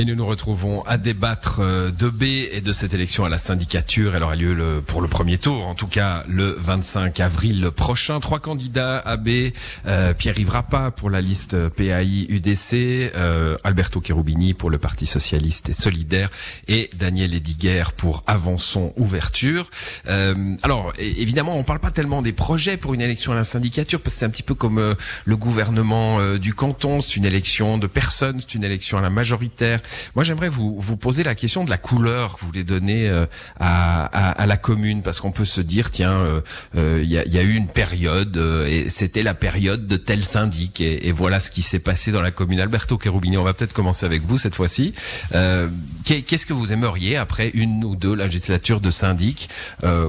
Et nous nous retrouvons à débattre euh, de B et de cette élection à la syndicature. Elle aura lieu le, pour le premier tour, en tout cas le 25 avril prochain. Trois candidats à B, euh, Pierre-Yves Rappa pour la liste PAI UDC, euh, Alberto Cherubini pour le Parti Socialiste et Solidaire et Daniel Ediger pour Avançon Ouverture. Euh, alors évidemment, on parle pas tellement des projets pour une élection à la syndicature parce que c'est un petit peu comme euh, le gouvernement euh, du canton. C'est une élection de personnes, c'est une élection à la majoritaire. Moi, j'aimerais vous, vous poser la question de la couleur que vous voulez donner euh, à, à, à, la commune, parce qu'on peut se dire, tiens, euh, euh, il y, a, y, a, eu une période, et c'était la période de tel syndic, et, et voilà ce qui s'est passé dans la commune. Alberto Cherubini, on va peut-être commencer avec vous cette fois-ci. Qu'est-ce que vous aimeriez, après une ou deux législatures de syndic,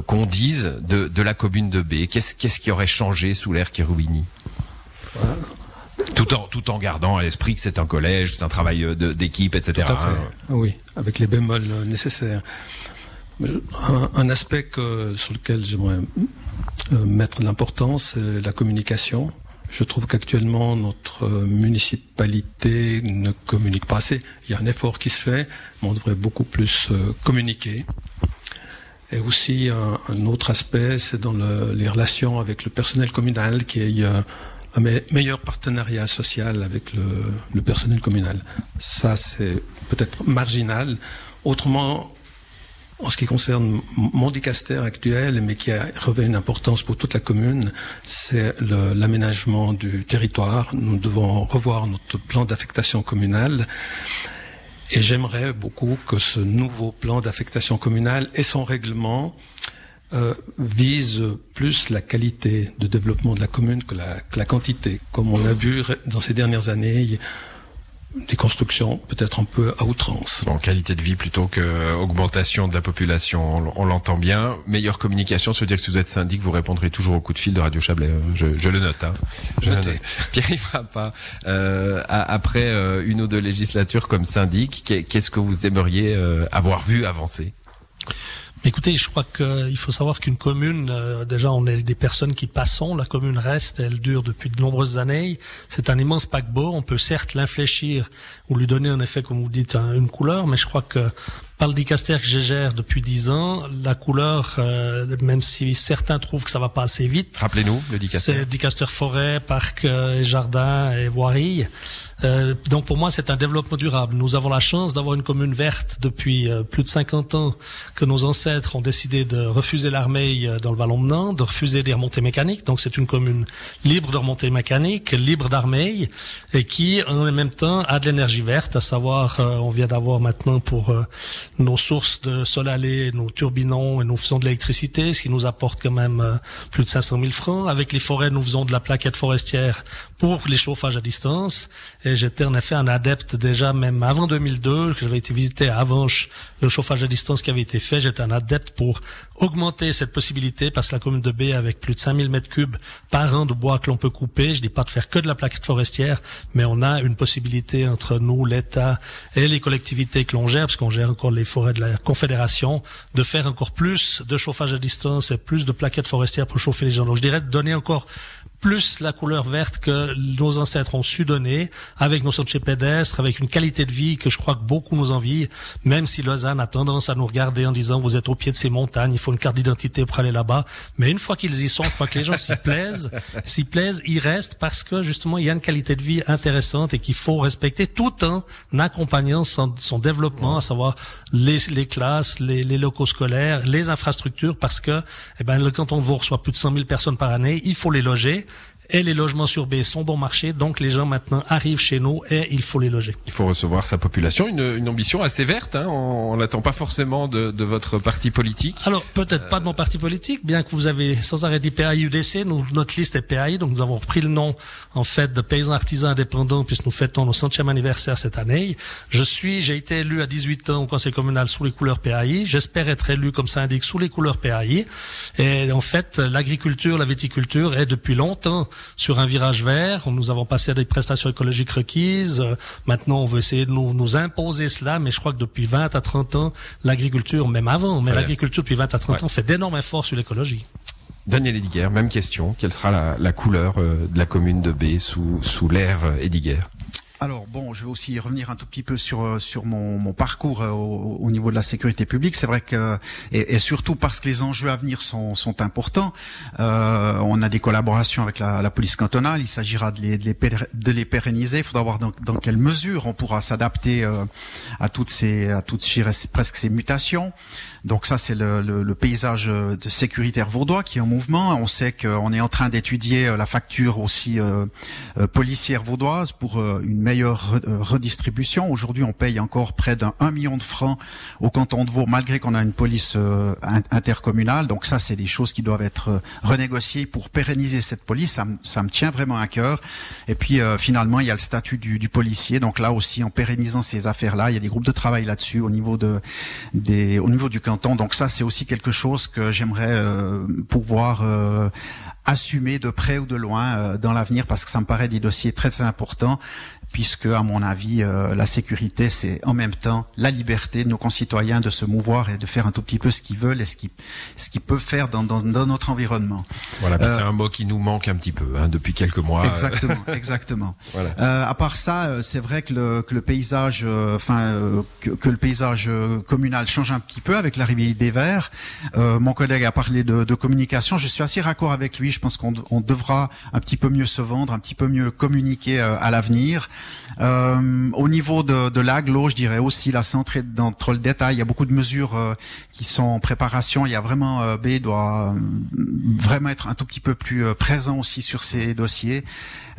qu'on dise de, de, la commune de B? Qu'est-ce qu'est-ce qui aurait changé sous l'ère Cherubini? Tout en, tout en gardant à l'esprit que c'est un collège, c'est un travail d'équipe, etc. Tout à fait. Oui, avec les bémols nécessaires. Un, un aspect que, sur lequel j'aimerais mettre l'importance, c'est la communication. Je trouve qu'actuellement, notre municipalité ne communique pas assez. Il y a un effort qui se fait, mais on devrait beaucoup plus communiquer. Et aussi, un, un autre aspect, c'est dans le, les relations avec le personnel communal, qui est un meilleur partenariat social avec le, personnel communal. Ça, c'est peut-être marginal. Autrement, en ce qui concerne mon dicaster actuel, mais qui a revêt une importance pour toute la commune, c'est l'aménagement du territoire. Nous devons revoir notre plan d'affectation communale. Et j'aimerais beaucoup que ce nouveau plan d'affectation communale et son règlement euh, vise plus la qualité de développement de la commune que la, que la quantité. Comme on a vu dans ces dernières années, des constructions peut-être un peu à outrance. Bon, qualité de vie plutôt qu'augmentation de la population, on, l'entend bien. Meilleure communication, ça veut dire que si vous êtes syndic, vous répondrez toujours au coup de fil de Radio Chablais. Je, je le note. Hein. Je note. Pierre pas. Euh, après euh, une ou deux législatures comme syndic, qu'est-ce que vous aimeriez euh, avoir vu avancer? Écoutez, je crois qu'il faut savoir qu'une commune, euh, déjà, on est des personnes qui passons. La commune reste, elle dure depuis de nombreuses années. C'est un immense paquebot. On peut certes l'infléchir ou lui donner un effet, comme vous dites, un, une couleur, mais je crois que par le dicaster que je gère depuis dix ans, la couleur, euh, même si certains trouvent que ça va pas assez vite. Rappelez-nous le dicaster. C'est dicaster forêt, parc et jardin et voirie. Euh, donc pour moi, c'est un développement durable. Nous avons la chance d'avoir une commune verte depuis euh, plus de 50 ans que nos ancêtres ont décidé de refuser l'armée dans le Vallon Menant, de refuser des remontées mécaniques. Donc c'est une commune libre de remontées mécaniques, libre d'armée et qui en même temps a de l'énergie verte, à savoir euh, on vient d'avoir maintenant pour euh, nos sources de soleil, nos turbinons et nous faisons de l'électricité, ce qui nous apporte quand même euh, plus de 500 000 francs. Avec les forêts, nous faisons de la plaquette forestière pour les chauffages à distance. Et j'étais en effet un adepte déjà, même avant 2002, que j'avais été visité à Avanche, le chauffage à distance qui avait été fait. Adepte pour augmenter cette possibilité parce que la commune de B, avec plus de 5000 mètres cubes par an de bois que l'on peut couper, je dis pas de faire que de la plaquette forestière, mais on a une possibilité entre nous, l'État et les collectivités que l'on gère, parce qu'on gère encore les forêts de la Confédération, de faire encore plus de chauffage à distance et plus de plaquettes forestières pour chauffer les gens. Donc je dirais de donner encore plus la couleur verte que nos ancêtres ont su donner, avec nos sentiers pédestres, avec une qualité de vie que je crois que beaucoup nous envient, même si Lausanne a tendance à nous regarder en disant vous êtes au pied de ces montagnes, il faut une carte d'identité pour aller là-bas. Mais une fois qu'ils y sont, je crois que les gens s'y plaisent, s'y plaisent, ils restent parce que justement il y a une qualité de vie intéressante et qu'il faut respecter tout en accompagnant son, son développement, à savoir les, les classes, les, les, locaux scolaires, les infrastructures, parce que eh ben, le canton de Vaud reçoit plus de 100 000 personnes par année, il faut les loger et les logements sur B sont bon marché, donc les gens maintenant arrivent chez nous et il faut les loger. Il faut recevoir sa population, une, une ambition assez verte, hein, on n'attend pas forcément de, de, votre parti politique. Alors peut-être euh... pas de mon parti politique, bien que vous avez sans arrêt dit PAI UDC, nous, notre liste est PAI, donc nous avons repris le nom en fait de paysans artisans indépendants puisque nous fêtons nos centième anniversaire cette année. Je suis, j'ai été élu à 18 ans au conseil communal sous les couleurs PAI, j'espère être élu comme syndic sous les couleurs PAI et en fait l'agriculture, la viticulture est depuis longtemps sur un virage vert. Nous avons passé à des prestations écologiques requises. Maintenant, on veut essayer de nous, nous imposer cela, mais je crois que depuis 20 à 30 ans, l'agriculture, même avant, mais ouais. l'agriculture depuis 20 à 30 ouais. ans fait d'énormes efforts sur l'écologie. Daniel Ediger, même question. Quelle sera la, la couleur euh, de la commune de B sous, sous l'ère euh, Ediger alors bon, je vais aussi revenir un tout petit peu sur euh, sur mon, mon parcours euh, au, au, niveau de la sécurité publique. C'est vrai que et, et, surtout parce que les enjeux à venir sont, importants. Euh, on a des collaborations avec la, police cantonale. Il s'agira de les, de les, pérenniser. Il faudra voir dans, quelle mesure on pourra s'adapter euh, à toutes ces à toutes presque ces mutations. Donc ça, c'est le, le, paysage de sécuritaire vaudois qui est en mouvement. On sait qu'on est en train d'étudier la facture aussi euh, policière vaudoise pour une meilleure redistribution. Aujourd'hui, on paye encore près d'un million de francs au canton de Vaud, malgré qu'on a une police euh, intercommunale. Donc ça, c'est des choses qui doivent être euh, renégociées pour pérenniser cette police. Ça, ça me tient vraiment à cœur. Et puis euh, finalement, il y a le statut du, du, policier. Donc là aussi, en pérennisant ces affaires-là, il y a des groupes de travail là-dessus au niveau de, des, au niveau du canton. Donc ça, c'est aussi quelque chose que j'aimerais euh, pouvoir euh, assumer de près ou de loin euh, dans l'avenir parce que ça me paraît des dossiers très importants puisque, à mon avis, euh, la sécurité, c'est en même temps la liberté de nos concitoyens de se mouvoir et de faire un tout petit peu ce qu'ils veulent et ce qu'ils ce qu'ils peuvent faire dans, dans, dans, notre environnement. Voilà, euh, c'est un mot qui nous manque un petit peu hein, depuis quelques mois. Exactement, exactement. voilà. Euh, à part ça, c'est vrai que le, que le paysage, enfin, que, que, le paysage communal change un petit peu avec l'arrivée des Verts. mon collègue a parlé de, de, communication. Je suis assez raccord avec lui. Je pense qu'on on devra un petit peu mieux se vendre, un petit peu mieux communiquer à l'avenir. Euh, au niveau de, de l'aglo, je dirais aussi la centrée dans trop le détail. Il y a beaucoup de mesures euh, qui sont en préparation. Il y a vraiment euh, B doit euh, vraiment être un tout petit peu plus euh, présent aussi sur ces dossiers.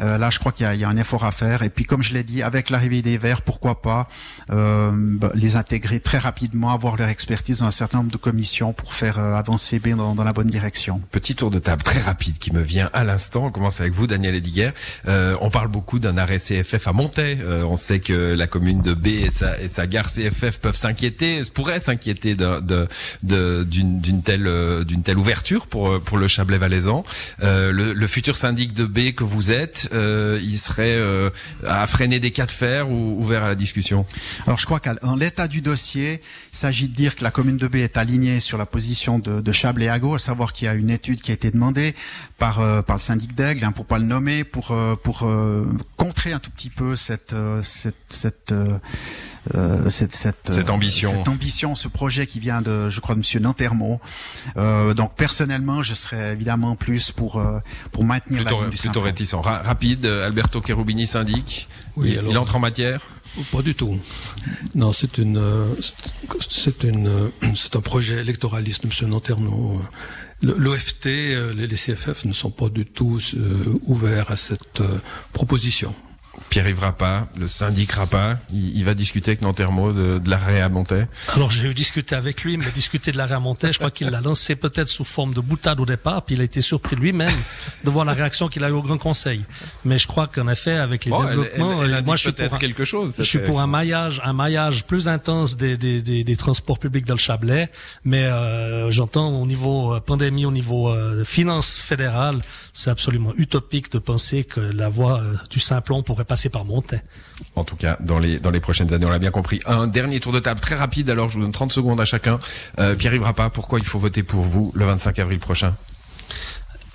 Euh, là, je crois qu'il y, y, a un effort à faire. Et puis, comme je l'ai dit, avec l'arrivée des Verts, pourquoi pas bah, les intégrer très rapidement, avoir leur expertise dans un certain nombre de commissions pour faire avancer B dans, dans, la bonne direction. Petit tour de table très rapide qui me vient à l'instant. On commence avec vous, Daniel Ediger. on parle beaucoup d'un arrêt CFF à Montaix. Euh, on sait que la commune de B et sa, et gare CFF peuvent s'inquiéter, pourraient s'inquiéter d'une telle euh, d'une telle ouverture pour pour le Chablais valaisan. Euh, le, futur syndic de B que vous êtes, euh, il serait euh, à freiner des cas de fer ou ouvert à la discussion? Alors je crois qu'en l'état du dossier, il s'agit de dire que la commune de B est alignée sur la position de, de Chablais Ago, à savoir qu'il y a une étude qui a été demandée par par le syndic d'Aigle, hein, pour pas le nommer, pour pour contrer un tout petit peu cette cette cette euh, cette, cette, cette, ambition, cette ambition, ce projet qui vient de, je crois, de Monsieur Nantermo. Euh, donc personnellement, je serais évidemment plus pour euh, pour maintenir plutôt, la ligne du plutôt réticent. Ra rapide, Alberto Cherubini syndic. Oui, il, alors, il entre en matière? Pas du tout. Non, c'est une, c'est une, c'est un projet électoraliste, Monsieur Nanterno. L'OFT, les CFF ne sont pas du tout ouverts à cette proposition. Pierre-Yves Rappa, le syndic Rappa, il, il, va discuter avec Nantermo de, de l'arrêt à Montaix Alors j'ai eu discuté avec lui, mais discuter de l'arrêt à Montaix, je crois qu'il l'a lancé peut-être sous forme de boutade au départ, puis il a été surpris lui-même de voir la réaction qu'il a eu au Grand Conseil. Mais je crois qu'en effet, avec les bon, développements, elle, elle, elle moi je suis pour un, quelque chose. Je suis pour un maillage, un maillage plus intense des, des, des, des transports publics dans le Chablais, mais euh, j'entends au niveau euh, pandémie, au niveau euh, finance fédérale, c'est absolument utopique de penser que la voie euh, du Simplon pourrait passer En tout cas, dans les dans les prochaines années, on l'a bien compris. Un dernier tour de table très rapide. Alors, je vous donne 30 secondes à chacun. Euh, Pierre-Yves Rappa, pourquoi il faut voter pour vous le 25 avril prochain?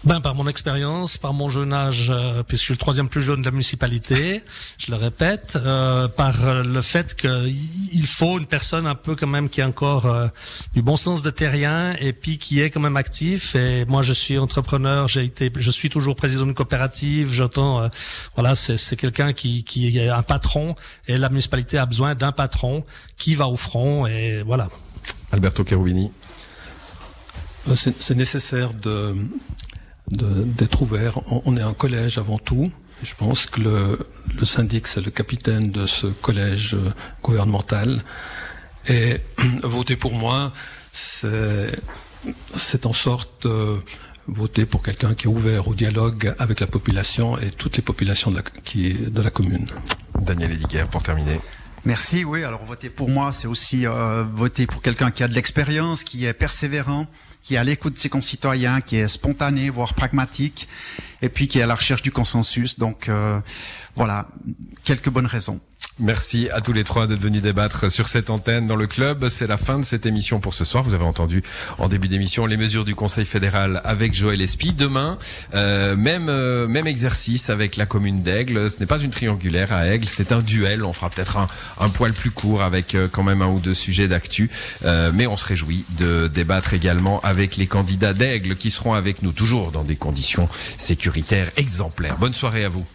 Ben, par mon expérience, par mon jeune âge, euh, puisque je suis le troisième plus jeune de la municipalité, je le répète, euh, par le fait qu'il faut une personne un peu quand même qui a encore euh, du bon sens de terrien et puis qui est quand même actif. Et moi, je suis entrepreneur, j'ai été, je suis toujours président d'une coopérative. J'entends, euh, voilà, c'est quelqu'un qui, qui est un patron et la municipalité a besoin d'un patron qui va au front et voilà. Alberto Cherubini. C'est nécessaire de d'être ouvert. On, est un collège avant tout. Je pense que le, le syndic, c'est le capitaine de ce collège gouvernemental. Et voter pour moi, c'est en sorte euh, voter pour quelqu'un qui est ouvert au dialogue avec la population et toutes les populations de la, qui, de la commune. Daniel Ediger, pour terminer. Merci, oui. Alors voter pour moi, c'est aussi euh, voter pour quelqu'un qui a de l'expérience, qui est persévérant, qui est à l'écoute de ses concitoyens, qui est spontané, voire pragmatique, et puis qui est à la recherche du consensus. Donc euh, voilà, quelques bonnes raisons. Merci à tous les trois d'être venus débattre sur cette antenne dans le club. C'est la fin de cette émission pour ce soir. Vous avez entendu en début d'émission les mesures du Conseil fédéral avec Joël Espy. Demain, euh, même euh, même exercice avec la commune d'Aigle. Ce n'est pas une triangulaire à Aigle, c'est un duel. On fera peut-être un, un poil plus court avec euh, quand même un ou deux sujets d'actu. mais on se réjouit de débattre également avec les candidats d'Aigle qui seront avec nous toujours dans des conditions sécuritaires exemplaires. Bonne soirée à vous.